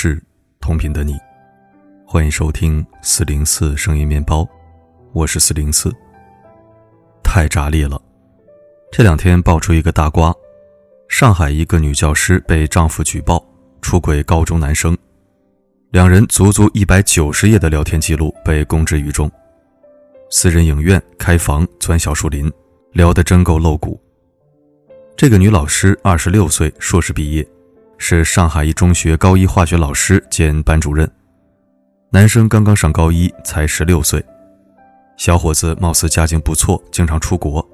是同的城市，同频的你，欢迎收听四零四声音面包，我是四零四。太炸裂了！这两天爆出一个大瓜，上海一个女教师被丈夫举报出轨高中男生，两人足足一百九十页的聊天记录被公之于众。私人影院开房钻小树林，聊得真够露骨。这个女老师二十六岁，硕士毕业。是上海一中学高一化学老师兼班主任，男生刚刚上高一，才十六岁，小伙子貌似家境不错，经常出国，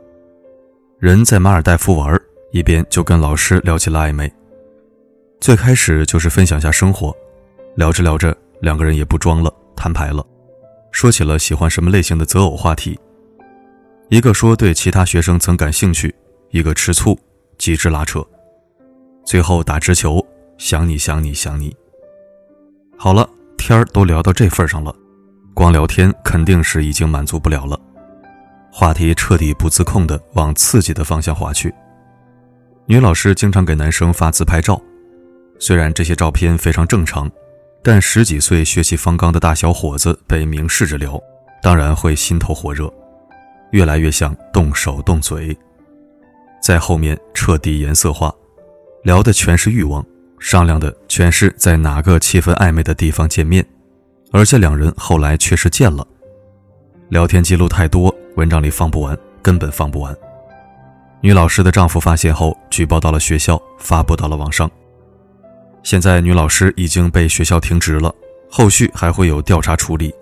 人在马尔代夫玩，一边就跟老师聊起了暧昧。最开始就是分享下生活，聊着聊着，两个人也不装了，摊牌了，说起了喜欢什么类型的择偶话题，一个说对其他学生曾感兴趣，一个吃醋，极致拉扯。最后打直球，想你想你想你。好了，天儿都聊到这份上了，光聊天肯定是已经满足不了了，话题彻底不自控的往刺激的方向滑去。女老师经常给男生发自拍照，虽然这些照片非常正常，但十几岁血气方刚的大小伙子被明示着聊，当然会心头火热，越来越像动手动嘴，在后面彻底颜色化。聊的全是欲望，商量的全是在哪个气氛暧昧的地方见面，而且两人后来确实见了。聊天记录太多，文章里放不完，根本放不完。女老师的丈夫发现后，举报到了学校，发布到了网上。现在女老师已经被学校停职了，后续还会有调查处理。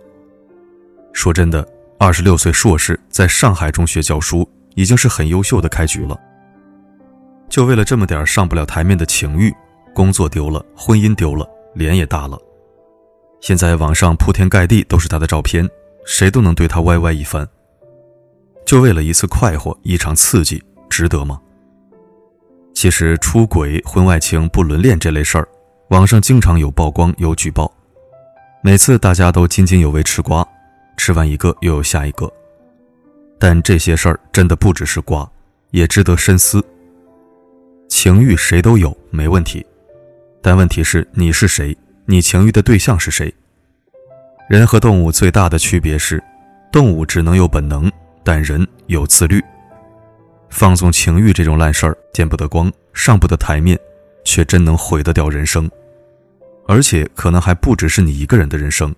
说真的，二十六岁硕士在上海中学教书，已经是很优秀的开局了。就为了这么点上不了台面的情欲，工作丢了，婚姻丢了，脸也大了。现在网上铺天盖地都是他的照片，谁都能对他歪歪一番。就为了一次快活，一场刺激，值得吗？其实出轨、婚外情、不伦恋这类事儿，网上经常有曝光、有举报，每次大家都津津有味吃瓜，吃完一个又有下一个。但这些事儿真的不只是瓜，也值得深思。情欲谁都有，没问题，但问题是你是谁，你情欲的对象是谁？人和动物最大的区别是，动物只能有本能，但人有自律。放纵情欲这种烂事儿，见不得光，上不得台面，却真能毁得掉人生，而且可能还不只是你一个人的人生。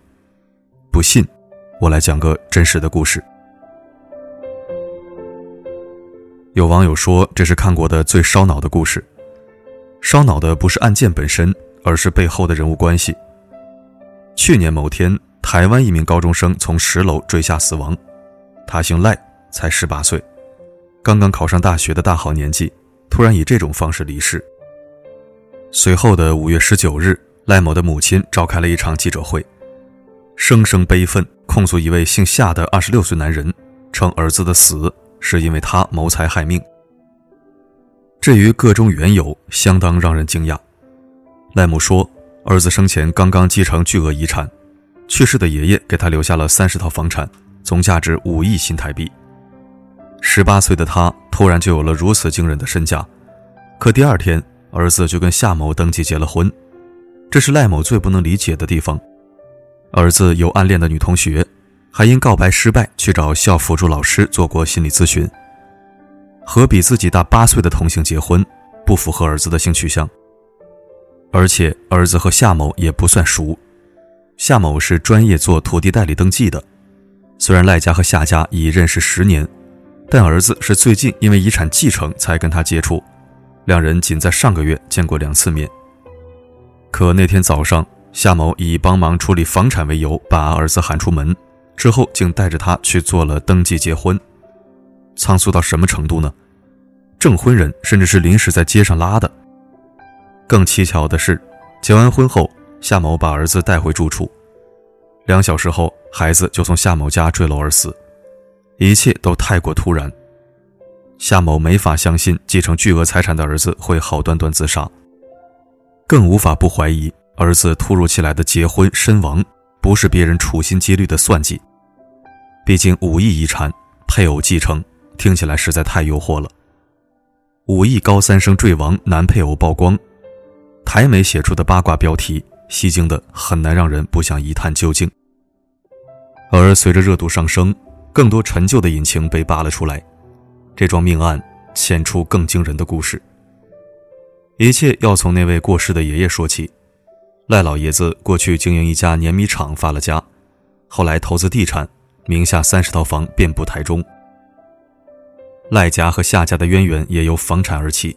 不信，我来讲个真实的故事。有网友说，这是看过的最烧脑的故事。烧脑的不是案件本身，而是背后的人物关系。去年某天，台湾一名高中生从十楼坠下死亡，他姓赖，才十八岁，刚刚考上大学的大好年纪，突然以这种方式离世。随后的五月十九日，赖某的母亲召开了一场记者会，声声悲愤，控诉一位姓夏的二十六岁男人，称儿子的死。是因为他谋财害命。至于个中缘由，相当让人惊讶。赖母说，儿子生前刚刚继承巨额遗产，去世的爷爷给他留下了三十套房产，总价值五亿新台币。十八岁的他突然就有了如此惊人的身价，可第二天儿子就跟夏某登记结了婚，这是赖某最不能理解的地方。儿子有暗恋的女同学。还因告白失败去找校辅助老师做过心理咨询。和比自己大八岁的同性结婚，不符合儿子的性取向。而且儿子和夏某也不算熟，夏某是专业做土地代理登记的。虽然赖家和夏家已认识十年，但儿子是最近因为遗产继承才跟他接触，两人仅在上个月见过两次面。可那天早上，夏某以帮忙处理房产为由，把儿子喊出门。之后竟带着他去做了登记结婚，仓促到什么程度呢？证婚人甚至是临时在街上拉的。更蹊跷的是，结完婚后，夏某把儿子带回住处，两小时后，孩子就从夏某家坠楼而死，一切都太过突然。夏某没法相信继承巨额财产的儿子会好端端自杀，更无法不怀疑儿子突如其来的结婚身亡。不是别人处心积虑的算计，毕竟五亿遗产，配偶继承，听起来实在太诱惑了。五亿高三生坠亡，男配偶曝光，台媒写出的八卦标题，吸睛的很难让人不想一探究竟。而随着热度上升，更多陈旧的隐情被扒了出来，这桩命案牵出更惊人的故事。一切要从那位过世的爷爷说起。赖老爷子过去经营一家碾米厂，发了家，后来投资地产，名下三十套房遍布台中。赖家和夏家的渊源也由房产而起。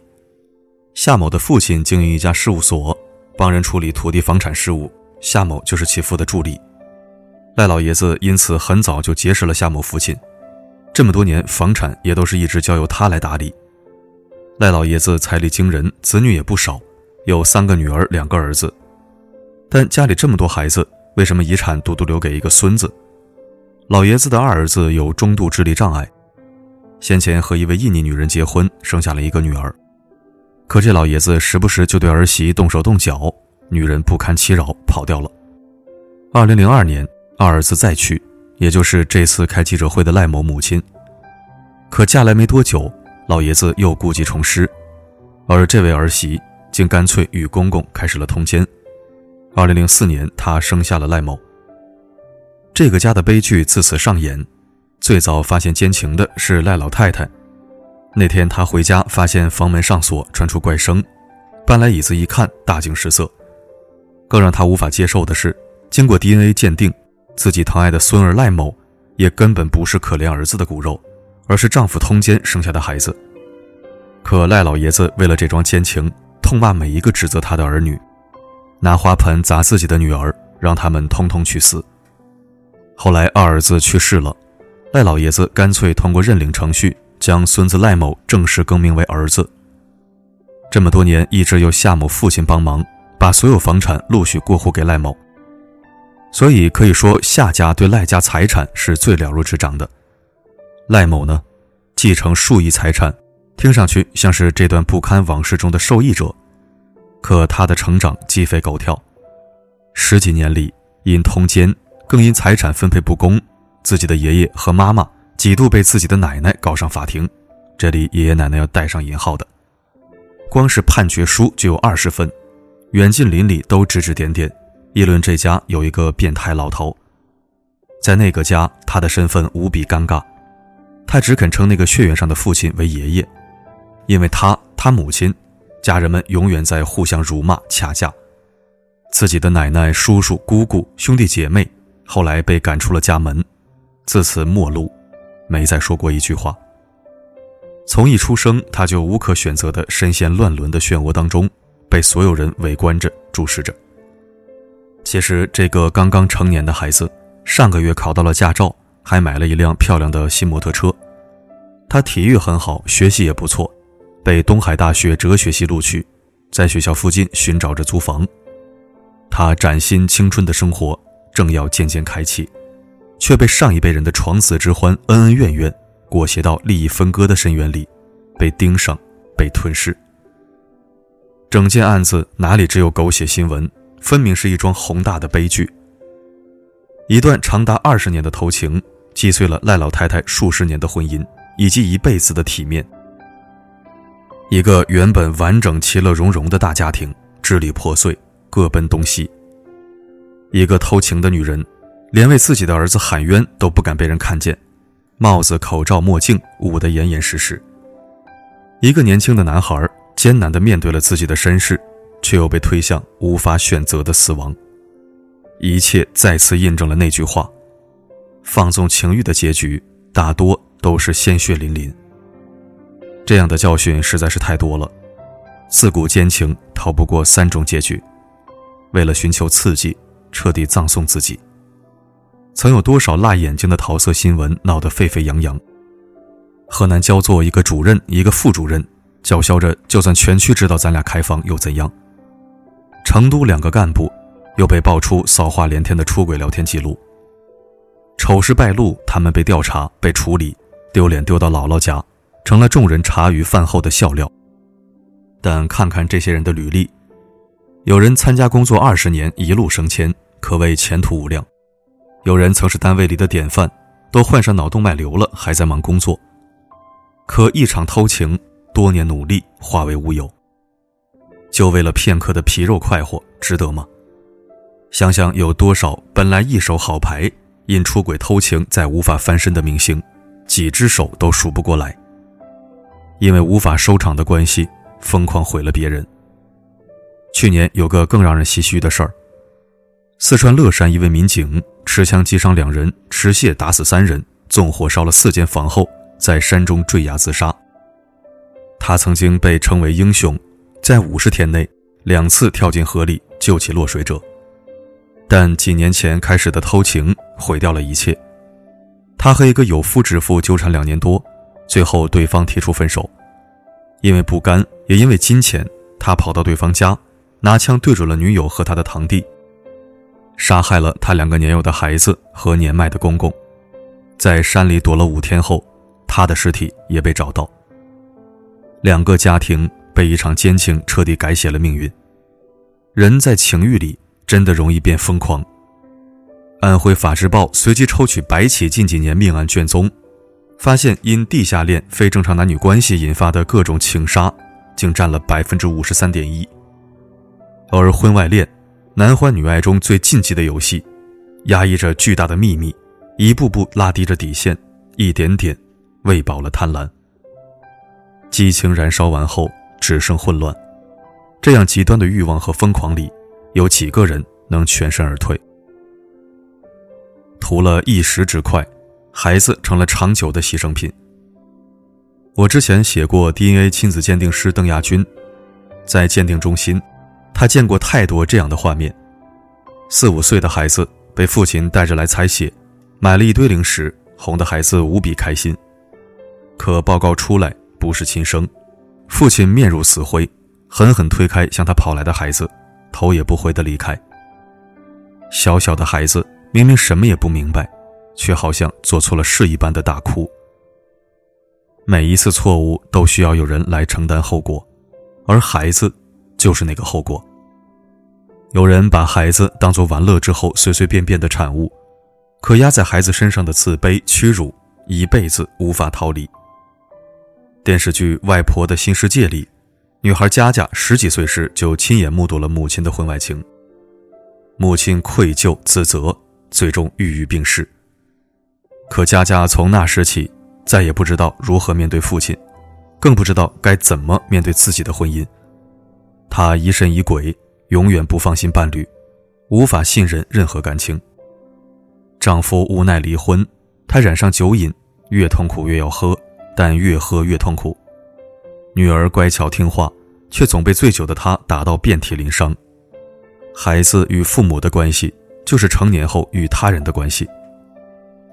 夏某的父亲经营一家事务所，帮人处理土地房产事务，夏某就是其父的助理。赖老爷子因此很早就结识了夏某父亲，这么多年房产也都是一直交由他来打理。赖老爷子财力惊人，子女也不少，有三个女儿，两个儿子。但家里这么多孩子，为什么遗产独独留给一个孙子？老爷子的二儿子有中度智力障碍，先前和一位印尼女人结婚，生下了一个女儿。可这老爷子时不时就对儿媳动手动脚，女人不堪其扰跑掉了。二零零二年，二儿子再娶，也就是这次开记者会的赖某母亲。可嫁来没多久，老爷子又故技重施，而这位儿媳竟干脆与公公开始了通奸。二零零四年，他生下了赖某。这个家的悲剧自此上演。最早发现奸情的是赖老太太。那天他回家，发现房门上锁，传出怪声，搬来椅子一看，大惊失色。更让他无法接受的是，经过 DNA 鉴定，自己疼爱的孙儿赖某，也根本不是可怜儿子的骨肉，而是丈夫通奸生下的孩子。可赖老爷子为了这桩奸情，痛骂每一个指责他的儿女。拿花盆砸自己的女儿，让他们通通去死。后来二儿子去世了，赖老爷子干脆通过认领程序，将孙子赖某正式更名为儿子。这么多年一直由夏某父亲帮忙，把所有房产陆续过户给赖某。所以可以说夏家对赖家财产是最了如指掌的。赖某呢，继承数亿财产，听上去像是这段不堪往事中的受益者。可他的成长鸡飞狗跳，十几年里因通奸，更因财产分配不公，自己的爷爷和妈妈几度被自己的奶奶告上法庭。这里爷爷奶奶要带上引号的，光是判决书就有二十份，远近邻里都指指点点，议论这家有一个变态老头。在那个家，他的身份无比尴尬，他只肯称那个血缘上的父亲为爷爷，因为他他母亲。家人们永远在互相辱骂、掐架，自己的奶奶、叔叔、姑姑、兄弟姐妹，后来被赶出了家门，自此陌路，没再说过一句话。从一出生，他就无可选择地深陷乱伦的漩涡当中，被所有人围观着、注视着。其实，这个刚刚成年的孩子，上个月考到了驾照，还买了一辆漂亮的新摩托车。他体育很好，学习也不错。被东海大学哲学系录取，在学校附近寻找着租房。他崭新青春的生活正要渐渐开启，却被上一辈人的床死之欢、恩恩怨怨裹挟到利益分割的深渊里，被盯上，被吞噬。整件案子哪里只有狗血新闻，分明是一桩宏大的悲剧。一段长达二十年的偷情，击碎了赖老太太数十年的婚姻以及一辈子的体面。一个原本完整、其乐融融的大家庭支离破碎，各奔东西。一个偷情的女人，连为自己的儿子喊冤都不敢被人看见，帽子、口罩、墨镜捂得严严实实。一个年轻的男孩艰难地面对了自己的身世，却又被推向无法选择的死亡。一切再次印证了那句话：放纵情欲的结局，大多都是鲜血淋淋。这样的教训实在是太多了，自古奸情逃不过三种结局。为了寻求刺激，彻底葬送自己。曾有多少辣眼睛的桃色新闻闹得沸沸扬扬？河南焦作一个主任，一个副主任，叫嚣着就算全区知道咱俩开房又怎样？成都两个干部又被爆出骚话连天的出轨聊天记录。丑事败露，他们被调查、被处理，丢脸丢到姥姥家。成了众人茶余饭后的笑料。但看看这些人的履历，有人参加工作二十年，一路升迁，可谓前途无量；有人曾是单位里的典范，都患上脑动脉瘤了，还在忙工作。可一场偷情，多年努力化为乌有。就为了片刻的皮肉快活，值得吗？想想有多少本来一手好牌，因出轨偷情再无法翻身的明星，几只手都数不过来。因为无法收场的关系，疯狂毁了别人。去年有个更让人唏嘘的事儿：四川乐山一位民警持枪击伤两人，持械打死三人，纵火烧了四间房后，在山中坠崖自杀。他曾经被称为英雄，在五十天内两次跳进河里救起落水者。但几年前开始的偷情毁掉了一切。他和一个有夫之妇纠缠两年多，最后对方提出分手。因为不甘，也因为金钱，他跑到对方家，拿枪对准了女友和他的堂弟，杀害了他两个年幼的孩子和年迈的公公。在山里躲了五天后，他的尸体也被找到。两个家庭被一场奸情彻底改写了命运。人在情欲里。真的容易变疯狂。安徽法制报随机抽取白起近几年命案卷宗，发现因地下恋、非正常男女关系引发的各种情杀，竟占了百分之五十三点一。而婚外恋、男欢女爱中最禁忌的游戏，压抑着巨大的秘密，一步步拉低着底线，一点点喂饱了贪婪。激情燃烧完后，只剩混乱。这样极端的欲望和疯狂里。有几个人能全身而退？图了一时之快，孩子成了长久的牺牲品。我之前写过 DNA 亲子鉴定师邓亚军，在鉴定中心，他见过太多这样的画面：四五岁的孩子被父亲带着来采血，买了一堆零食，哄得孩子无比开心。可报告出来不是亲生，父亲面如死灰，狠狠推开向他跑来的孩子。头也不回的离开。小小的孩子明明什么也不明白，却好像做错了事一般的大哭。每一次错误都需要有人来承担后果，而孩子就是那个后果。有人把孩子当作玩乐之后随随便便的产物，可压在孩子身上的自卑屈辱，一辈子无法逃离。电视剧《外婆的新世界》里。女孩佳佳十几岁时就亲眼目睹了母亲的婚外情，母亲愧疚自责，最终郁郁病逝。可佳佳从那时起再也不知道如何面对父亲，更不知道该怎么面对自己的婚姻。她疑神疑鬼，永远不放心伴侣，无法信任任何感情。丈夫无奈离婚，她染上酒瘾，越痛苦越要喝，但越喝越痛苦。女儿乖巧听话，却总被醉酒的她打到遍体鳞伤。孩子与父母的关系，就是成年后与他人的关系。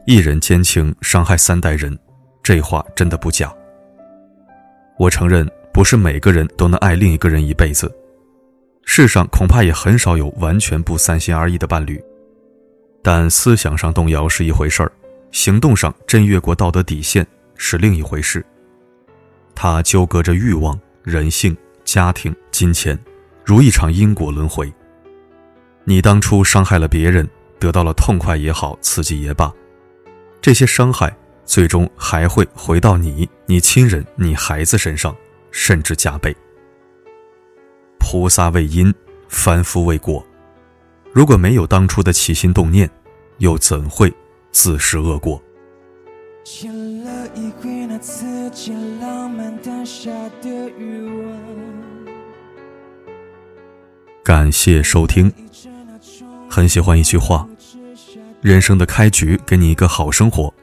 一人奸情伤害三代人，这话真的不假。我承认，不是每个人都能爱另一个人一辈子，世上恐怕也很少有完全不三心二意的伴侣。但思想上动摇是一回事儿，行动上真越过道德底线是另一回事。它纠葛着欲望、人性、家庭、金钱，如一场因果轮回。你当初伤害了别人，得到了痛快也好，刺激也罢，这些伤害最终还会回到你、你亲人、你孩子身上，甚至加倍。菩萨为因，凡夫为果。如果没有当初的起心动念，又怎会自食恶果？一回那刺激浪漫当下的欲望。感谢收听。很喜欢一句话：人生的开局给你一个好生活，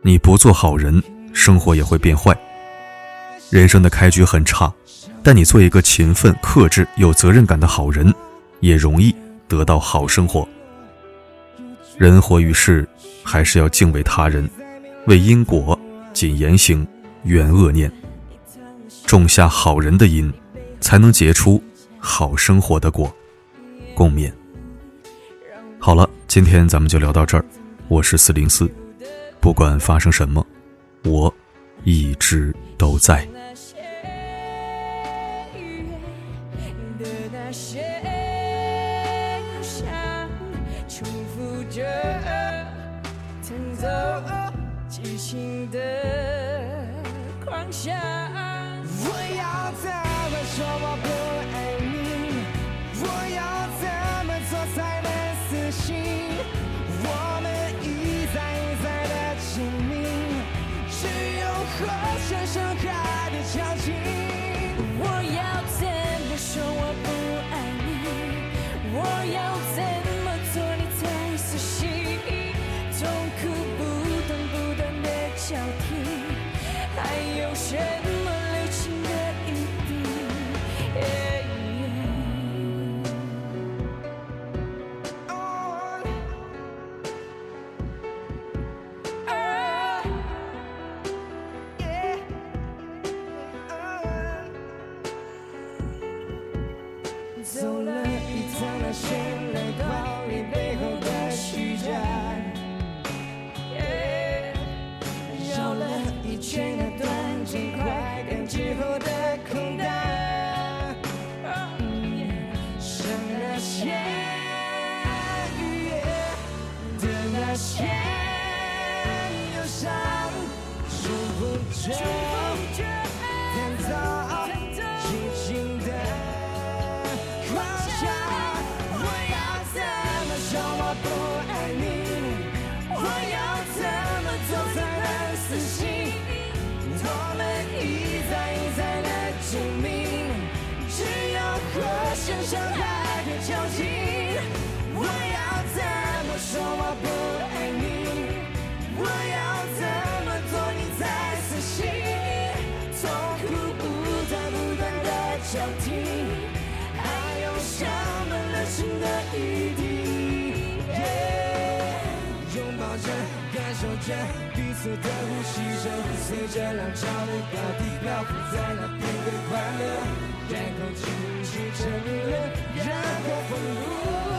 你不做好人，生活也会变坏。人生的开局很差，但你做一个勤奋、克制、有责任感的好人，也容易得到好生活。人活于世，还是要敬畏他人，为因果。谨言行，远恶念，种下好人的因，才能结出好生活的果。共勉。今天咱们就聊到这儿。我是四零四，不管发生什么，我一直都在。情，深深。change. 随着彼此的呼吸声，随着浪潮的高低漂浮在那片的快乐，然后静静沉沦，然后封。